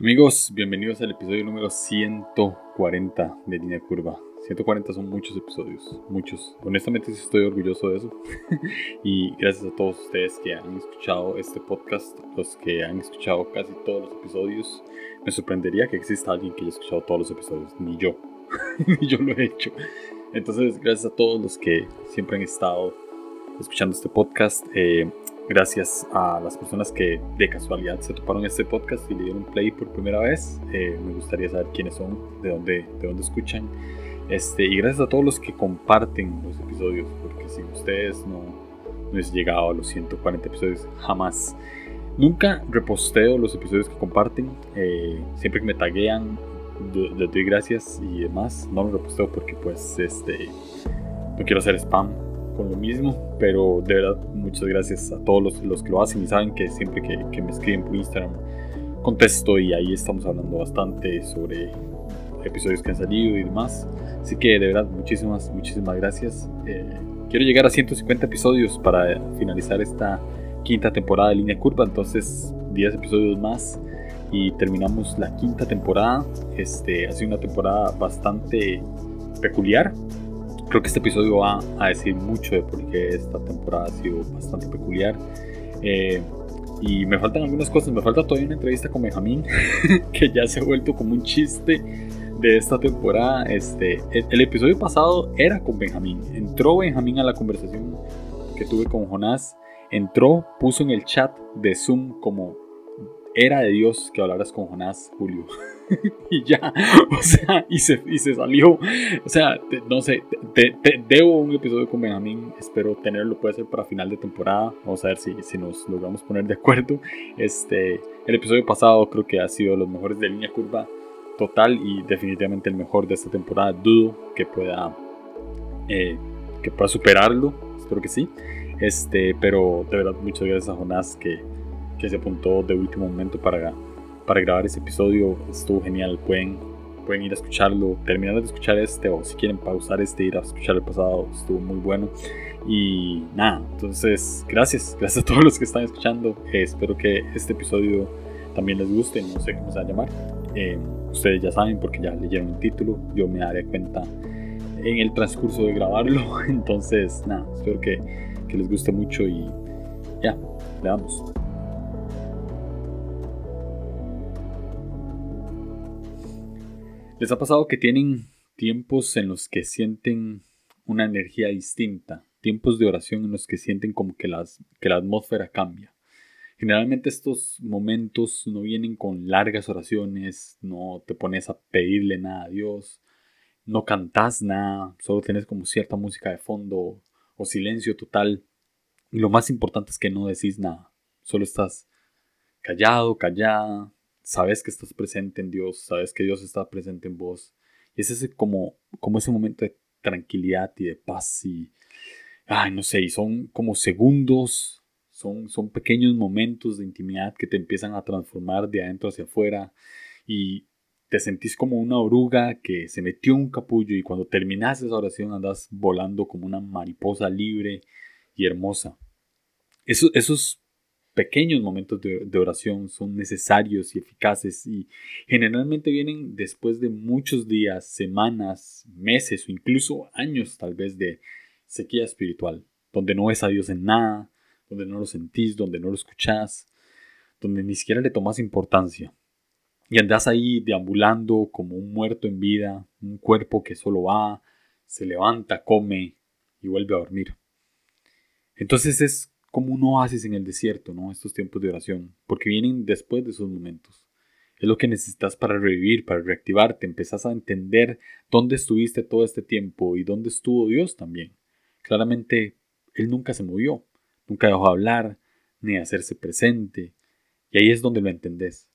Amigos, bienvenidos al episodio número 140 de Línea Curva. 140 son muchos episodios, muchos. Honestamente estoy orgulloso de eso. y gracias a todos ustedes que han escuchado este podcast, los que han escuchado casi todos los episodios. Me sorprendería que exista alguien que haya escuchado todos los episodios, ni yo. ni yo lo he hecho. Entonces, gracias a todos los que siempre han estado escuchando este podcast. Eh, Gracias a las personas que de casualidad se toparon este podcast y le dieron play por primera vez. Eh, me gustaría saber quiénes son, de dónde, de dónde escuchan. Este, y gracias a todos los que comparten los episodios, porque sin ustedes no, no hubiese llegado a los 140 episodios jamás. Nunca reposteo los episodios que comparten. Eh, siempre que me taguean, les doy gracias y demás. No los reposteo porque pues este, no quiero hacer spam con lo mismo, pero de verdad muchas gracias a todos los, los que lo hacen y saben que siempre que, que, me escriben por Instagram contesto y ahí estamos hablando bastante sobre episodios que han salido y demás. Así que de verdad muchísimas, muchísimas gracias. Eh, quiero llegar a 150 episodios para finalizar esta quinta temporada de Línea Curva, entonces 10 episodios más y terminamos la quinta temporada. Este ha sido una temporada bastante peculiar Creo que este episodio va a decir mucho de por qué esta temporada ha sido bastante peculiar. Eh, y me faltan algunas cosas. Me falta todavía una entrevista con Benjamín, que ya se ha vuelto como un chiste de esta temporada. Este, el, episodio pasado era con Benjamín. Entró Benjamín a la conversación que tuve con Jonás. Entró, puso en el chat de Zoom como era de Dios que hablaras con Jonás, Julio. y ya, o sea, y se, y se salió. O sea, no sé, te, debo un episodio con Benjamín, espero tenerlo, puede ser para final de temporada. Vamos a ver si, si nos logramos poner de acuerdo. Este, el episodio pasado creo que ha sido los mejores de línea curva total y definitivamente el mejor de esta temporada. Dudo que pueda, eh, que pueda superarlo, espero que sí. Este, pero de verdad, muchas gracias a Jonás que, que se apuntó de último momento para para grabar ese episodio. Estuvo genial. Pueden, pueden ir a escucharlo, terminar de escuchar este o si quieren pausar este, ir a escuchar el pasado. Estuvo muy bueno. Y nada, entonces gracias, gracias a todos los que están escuchando. Eh, espero que este episodio también les guste, no sé cómo se va a llamar. Eh, ustedes ya saben porque ya leyeron el título, yo me daré cuenta en el transcurso de grabarlo. Entonces, nada, espero que, que les guste mucho y ya, le damos. ¿Les ha pasado que tienen tiempos en los que sienten una energía distinta? Tiempos de oración en los que sienten como que, las, que la atmósfera cambia. Generalmente estos momentos no vienen con largas oraciones, no te pones a pedirle nada a Dios, no cantas nada, solo tienes como cierta música de fondo o silencio total. Y lo más importante es que no decís nada, solo estás callado, callada, sabes que estás presente en Dios, sabes que Dios está presente en vos. Y es ese como, como ese momento de tranquilidad y de paz y, ay, no sé, y son como segundos, son, son pequeños momentos de intimidad que te empiezan a transformar de adentro hacia afuera y te sentís como una oruga que se metió un capullo y cuando terminas esa oración andas volando como una mariposa libre y hermosa. Eso, esos pequeños momentos de, oración son necesarios y eficaces y generalmente vienen después de muchos días, semanas, meses o incluso años tal vez de sequía espiritual, donde no ves a Dios en nada, donde no lo sentís, donde no lo escuchás, donde ni siquiera le tomas importancia. Y andas ahí deambulando como un muerto en vida, un cuerpo que solo va, se levanta, come y vuelve a dormir. Entonces es como un oasis en el desierto, ¿no? Estos tiempos de oración, porque vienen después de esos momentos. Es lo que necesitas para revivir, para reactivarte. Empezás a entender dónde estuviste todo este tiempo y dónde estuvo Dios también. Claramente, Él nunca se movió, nunca dejó de hablar, ni de hacerse presente. Y ahí es donde lo entendés.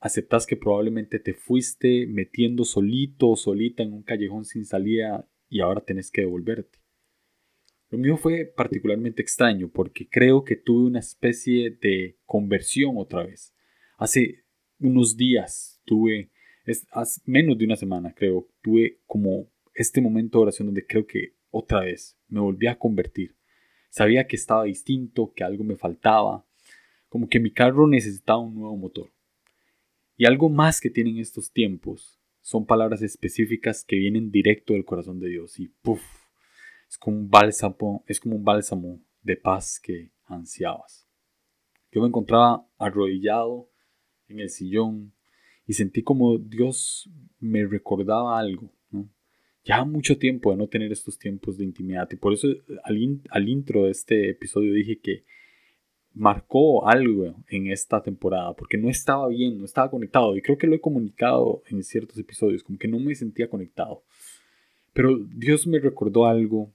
Aceptás que probablemente te fuiste metiendo solito o solita en un callejón sin salida y ahora tenés que devolverte. Lo mío fue particularmente extraño porque creo que tuve una especie de conversión otra vez. Hace unos días tuve, es, hace menos de una semana creo, tuve como este momento de oración donde creo que otra vez me volví a convertir. Sabía que estaba distinto, que algo me faltaba, como que mi carro necesitaba un nuevo motor. Y algo más que tienen estos tiempos son palabras específicas que vienen directo del corazón de Dios y puff, es como un bálsamo, es como un bálsamo de paz que ansiabas. Yo me encontraba arrodillado en el sillón y sentí como Dios me recordaba algo, ¿no? Ya mucho tiempo de no tener estos tiempos de intimidad y por eso al, al intro de este episodio dije que marcó algo en esta temporada, porque no estaba bien, no estaba conectado, y creo que lo he comunicado en ciertos episodios, como que no me sentía conectado. Pero Dios me recordó algo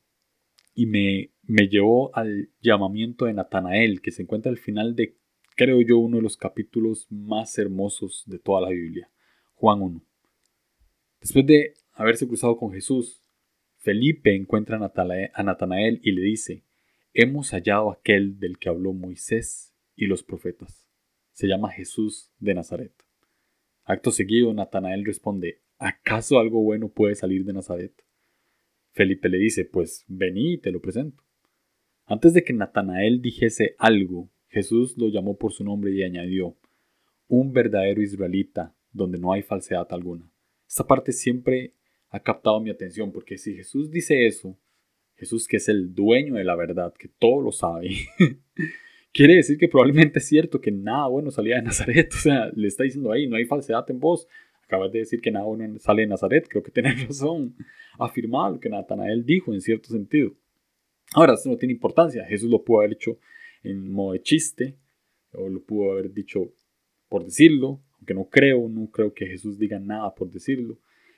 y me, me llevó al llamamiento de Natanael, que se encuentra al final de, creo yo, uno de los capítulos más hermosos de toda la Biblia, Juan 1. Después de haberse cruzado con Jesús, Felipe encuentra a Natanael y le dice, hemos hallado aquel del que habló Moisés y los profetas. Se llama Jesús de Nazaret. Acto seguido, Natanael responde, ¿acaso algo bueno puede salir de Nazaret? Felipe le dice, pues vení y te lo presento. Antes de que Natanael dijese algo, Jesús lo llamó por su nombre y añadió, un verdadero israelita, donde no hay falsedad alguna. Esta parte siempre ha captado mi atención, porque si Jesús dice eso, Jesús que es el dueño de la verdad, que todo lo sabe, quiere decir que probablemente es cierto que nada bueno salía de Nazaret. O sea, le está diciendo ahí, no hay falsedad en vos. Acabas de decir que nada bueno sale de Nazaret. Creo que tenés razón. Afirmar lo que Natanael dijo en cierto sentido. Ahora, esto no tiene importancia. Jesús lo pudo haber hecho en modo de chiste, o lo pudo haber dicho por decirlo, aunque no creo, no creo que Jesús diga nada por decirlo.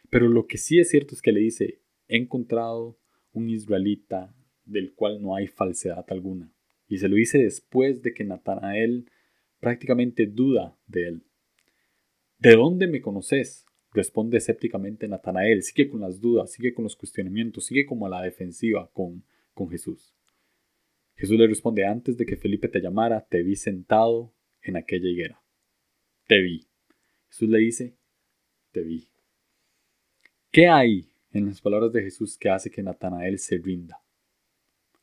Pero lo que sí es cierto es que le dice, he encontrado un israelita del cual no hay falsedad alguna. Y se lo dice después de que Natanael prácticamente duda de él. ¿De dónde me conoces? Responde escépticamente Natanael. Sigue con las dudas, sigue con los cuestionamientos, sigue como a la defensiva con, con Jesús. Jesús le responde, antes de que Felipe te llamara, te vi sentado en aquella higuera. Te vi. Jesús le dice, te vi. ¿Qué hay en las palabras de Jesús que hace que Natanael se rinda.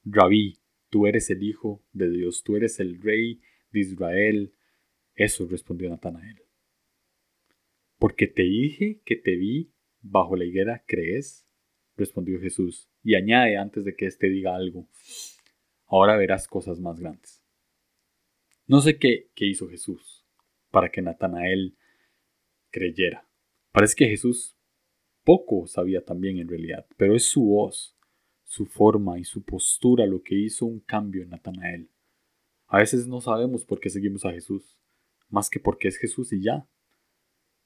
Rabí, tú eres el Hijo de Dios, tú eres el Rey de Israel. Eso respondió Natanael. Porque te dije que te vi bajo la higuera, ¿crees? respondió Jesús, y añade antes de que éste diga algo, ahora verás cosas más grandes. No sé qué, qué hizo Jesús para que Natanael creyera. Parece que Jesús poco sabía también en realidad, pero es su voz, su forma y su postura lo que hizo un cambio en Natanael. A veces no sabemos por qué seguimos a Jesús, más que porque es Jesús y ya.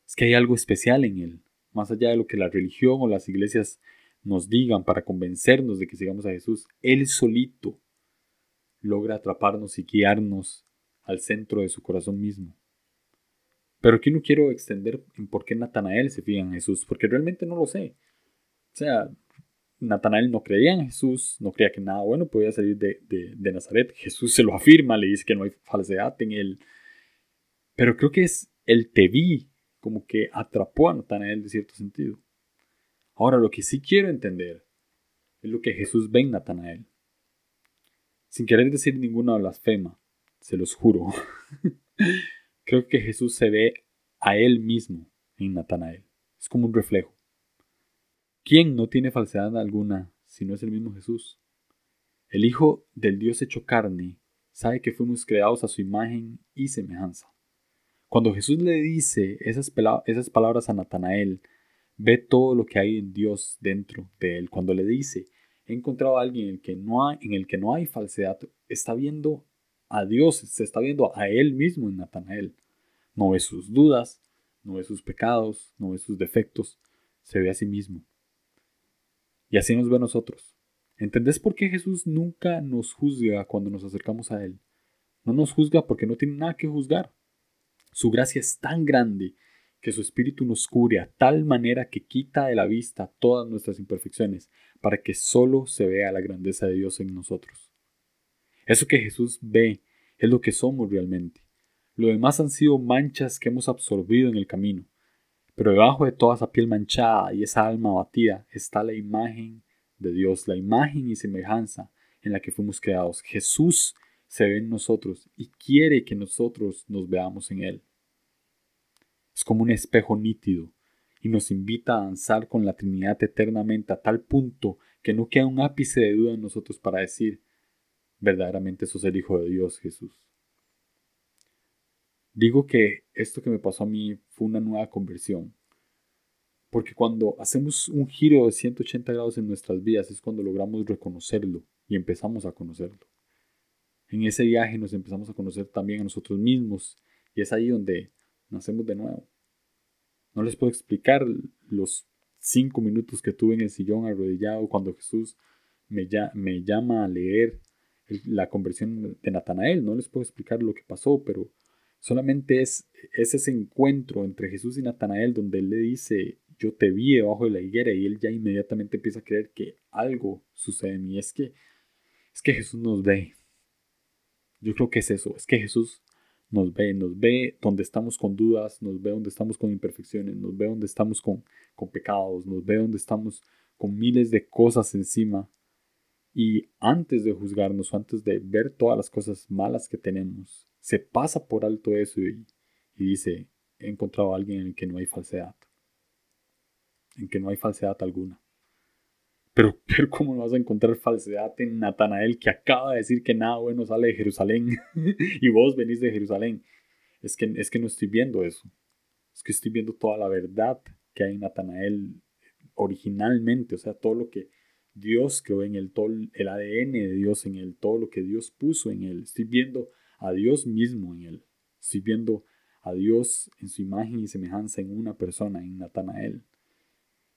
Es que hay algo especial en él, más allá de lo que la religión o las iglesias nos digan para convencernos de que sigamos a Jesús. Él solito logra atraparnos y guiarnos al centro de su corazón mismo. Pero aquí no quiero extender en por qué Natanael se fija en Jesús, porque realmente no lo sé. O sea, Natanael no creía en Jesús, no creía que nada bueno podía salir de, de, Nazaret. Jesús se lo afirma, le dice que no hay falsedad en él. Pero creo que es el te vi como que atrapó a Natanael de cierto sentido. Ahora, lo que sí quiero entender es lo que Jesús ve en Natanael. Sin querer decir ninguna blasfema, se los juro. Creo que Jesús se ve a él mismo en Natanael. Es como un reflejo. ¿Quién no tiene falsedad alguna si no es el mismo Jesús? El Hijo del Dios hecho carne sabe que fuimos creados a su imagen y semejanza. Cuando Jesús le dice esas, palabras a Natanael, ve todo lo que hay en Dios dentro de él. Cuando le dice, he encontrado a alguien en el que no hay, en el que no hay falsedad, está viendo a Dios, se está viendo a Él mismo en Natanael. No ve sus dudas, no ve sus pecados, no ve sus defectos, se ve a sí mismo. Y así nos ve a nosotros. ¿Entendés por qué Jesús nunca nos juzga cuando nos acercamos a Él? No nos juzga porque no tiene nada que juzgar. Su gracia es tan grande que su espíritu nos cubre a tal manera que quita de la vista todas nuestras imperfecciones para que solo se vea la grandeza de Dios en nosotros. Eso que Jesús ve es lo que somos realmente. Lo demás han sido manchas que hemos absorbido en el camino. Pero debajo de toda esa piel manchada y esa alma abatida está la imagen de Dios, la imagen y semejanza en la que fuimos creados. Jesús se ve en nosotros y quiere que nosotros nos veamos en Él. Es como un espejo nítido y nos invita a danzar con la Trinidad eternamente a tal punto que no queda un ápice de duda en nosotros para decir, verdaderamente sos el Hijo de Dios, Jesús. Digo que esto que me pasó a mí fue una nueva conversión, porque cuando hacemos un giro de 180 grados en nuestras vidas es cuando logramos reconocerlo y empezamos a conocerlo. En ese viaje nos empezamos a conocer también a nosotros mismos y es ahí donde nacemos de nuevo. No les puedo explicar los cinco minutos que tuve en el sillón arrodillado cuando Jesús me, llama a leer la conversión de Natanael. No les puedo explicar lo que pasó, pero solamente es, es ese encuentro entre Jesús y Natanael donde él le dice, yo te vi debajo de la higuera y él ya inmediatamente empieza a creer que algo sucede en. Es que, es que Jesús nos ve. Yo creo que es eso, es que Jesús nos ve, nos ve donde estamos con dudas, nos ve donde estamos con imperfecciones, nos ve donde estamos con, con pecados, nos ve donde estamos con miles de cosas encima. Y antes de juzgarnos, antes de ver todas las cosas malas que tenemos, se pasa por alto eso y, y dice, he encontrado a alguien en el que no hay falsedad en que no hay falsedad alguna. Pero, pero ¿cómo vas a encontrar falsedad en Natanael que acaba de decir que nada bueno sale de Jerusalén y vos venís de Jerusalén? Es que, es que no estoy viendo eso. Es que estoy viendo toda la verdad que hay en Natanael originalmente, o sea, todo lo que Dios creó en él, todo el ADN de Dios en él, todo lo que Dios puso en él. Estoy viendo a Dios mismo en él. Estoy viendo a Dios en su imagen y semejanza en una persona, en Natanael.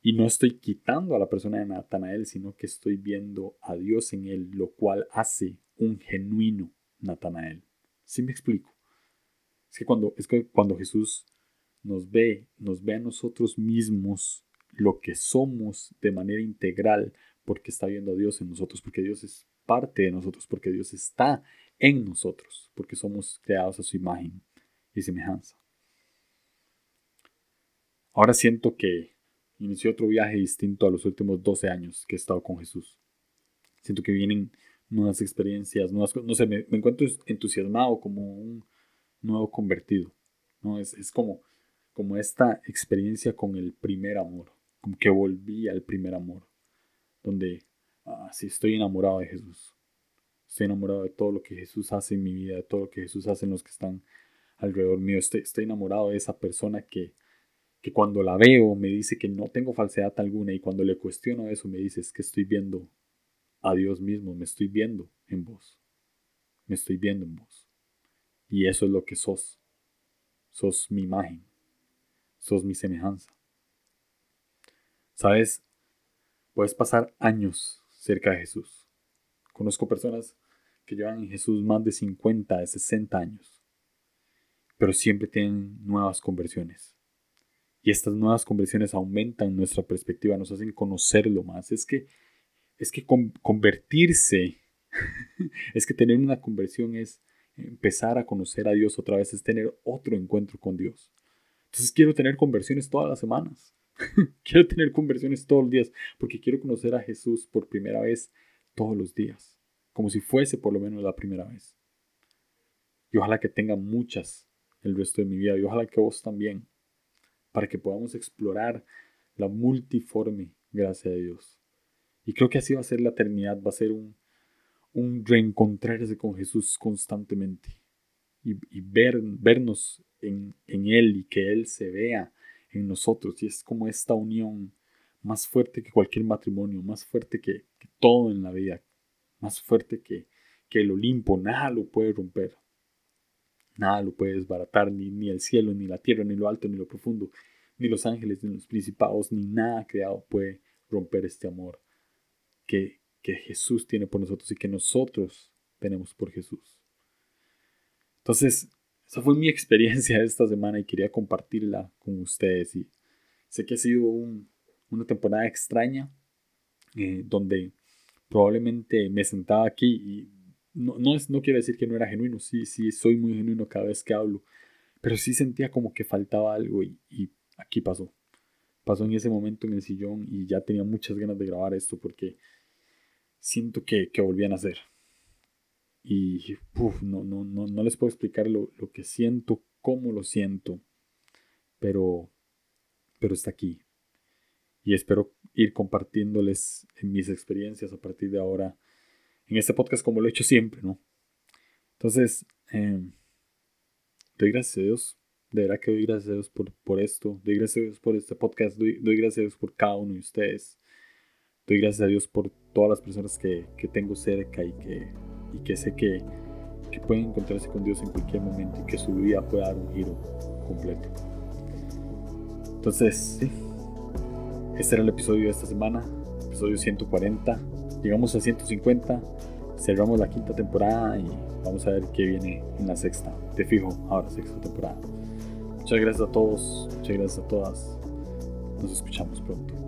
Y no estoy quitando a la persona de Natanael, sino que estoy viendo a Dios en él, lo cual hace un genuino Natanael. ¿Sí me explico? Es que cuando, es que cuando Jesús nos ve, nos ve a nosotros mismos lo que somos de manera integral, porque está viendo a Dios en nosotros, porque Dios es parte de nosotros, porque Dios está en nosotros, porque somos creados a su imagen y semejanza. Ahora siento que Inicié otro viaje distinto a los últimos 12 años que he estado con Jesús. Siento que vienen nuevas experiencias, nuevas No sé, me, encuentro entusiasmado como un nuevo convertido. ¿no? Es, es como, como esta experiencia con el primer amor, como que volví al primer amor, donde ah, sí estoy enamorado de Jesús. Estoy enamorado de todo lo que Jesús hace en mi vida, de todo lo que Jesús hace en los que están alrededor mío. Estoy, estoy enamorado de esa persona que, que cuando la veo me dice que no tengo falsedad alguna y cuando le cuestiono eso me dice es que estoy viendo a Dios mismo, me estoy viendo en vos, me estoy viendo en vos. Y eso es lo que sos, sos mi imagen, sos mi semejanza. ¿Sabes? Puedes pasar años cerca de Jesús. Conozco personas que llevan en Jesús más de 50, de 60 años, pero siempre tienen nuevas conversiones y estas nuevas conversiones aumentan nuestra perspectiva, nos hacen conocerlo más. Es que, es que convertirse, es que tener una conversión es empezar a conocer a Dios otra vez, es tener otro encuentro con Dios. Entonces quiero tener conversiones todas las semanas. quiero tener conversiones todos los días porque quiero conocer a Jesús por primera vez todos los días, como si fuese por lo menos la primera vez. Y ojalá que tenga muchas el resto de mi vida y ojalá que vos también para que podamos explorar la multiforme gracia de Dios. Y creo que así va a ser la eternidad, va a ser un, un reencontrarse con Jesús constantemente y, ver, vernos en, Él y que Él se vea en nosotros. Y es como esta unión más fuerte que cualquier matrimonio, más fuerte que, todo en la vida, más fuerte que, que el Olimpo, nada lo puede romper. Nada lo puede desbaratar, ni, ni el cielo, ni la tierra, ni lo alto, ni lo profundo, ni los ángeles, ni los principados, ni nada creado puede romper este amor que, que Jesús tiene por nosotros y que nosotros tenemos por Jesús. Entonces, esa fue mi experiencia esta semana y quería compartirla con ustedes. Y sé que ha sido una temporada extraña, eh, donde probablemente me sentaba aquí y no, no, es, no quiero decir que no era genuino, sí, sí, soy muy genuino cada vez que hablo, pero sí sentía como que faltaba algo y, y aquí pasó. Pasó en ese momento en el sillón y ya tenía muchas ganas de grabar esto porque siento que, que volví a nacer. Y no, no, no, no les puedo explicar lo, lo que siento, cómo lo siento. pero, pero está aquí. Y espero ir compartiéndoles mis experiencias a partir de ahora en este podcast como lo he hecho siempre, ¿no? Entonces, em, doy gracias a Dios. De verdad que doy gracias a Dios por, por esto. Doy gracias a Dios por este podcast. Doy, doy, gracias a Dios por cada uno de ustedes. Doy gracias a Dios por todas las personas que, que tengo cerca y que, y que sé que, que pueden encontrarse con Dios en cualquier momento y que su vida pueda dar un giro completo. Entonces, sí, este era el episodio de esta semana, episodio 140. Llegamos a 150, cerramos la quinta temporada y vamos a ver qué viene en la sexta. Te fijo, ahora sexta temporada. Muchas gracias a todos, muchas gracias a todas. Nos escuchamos pronto.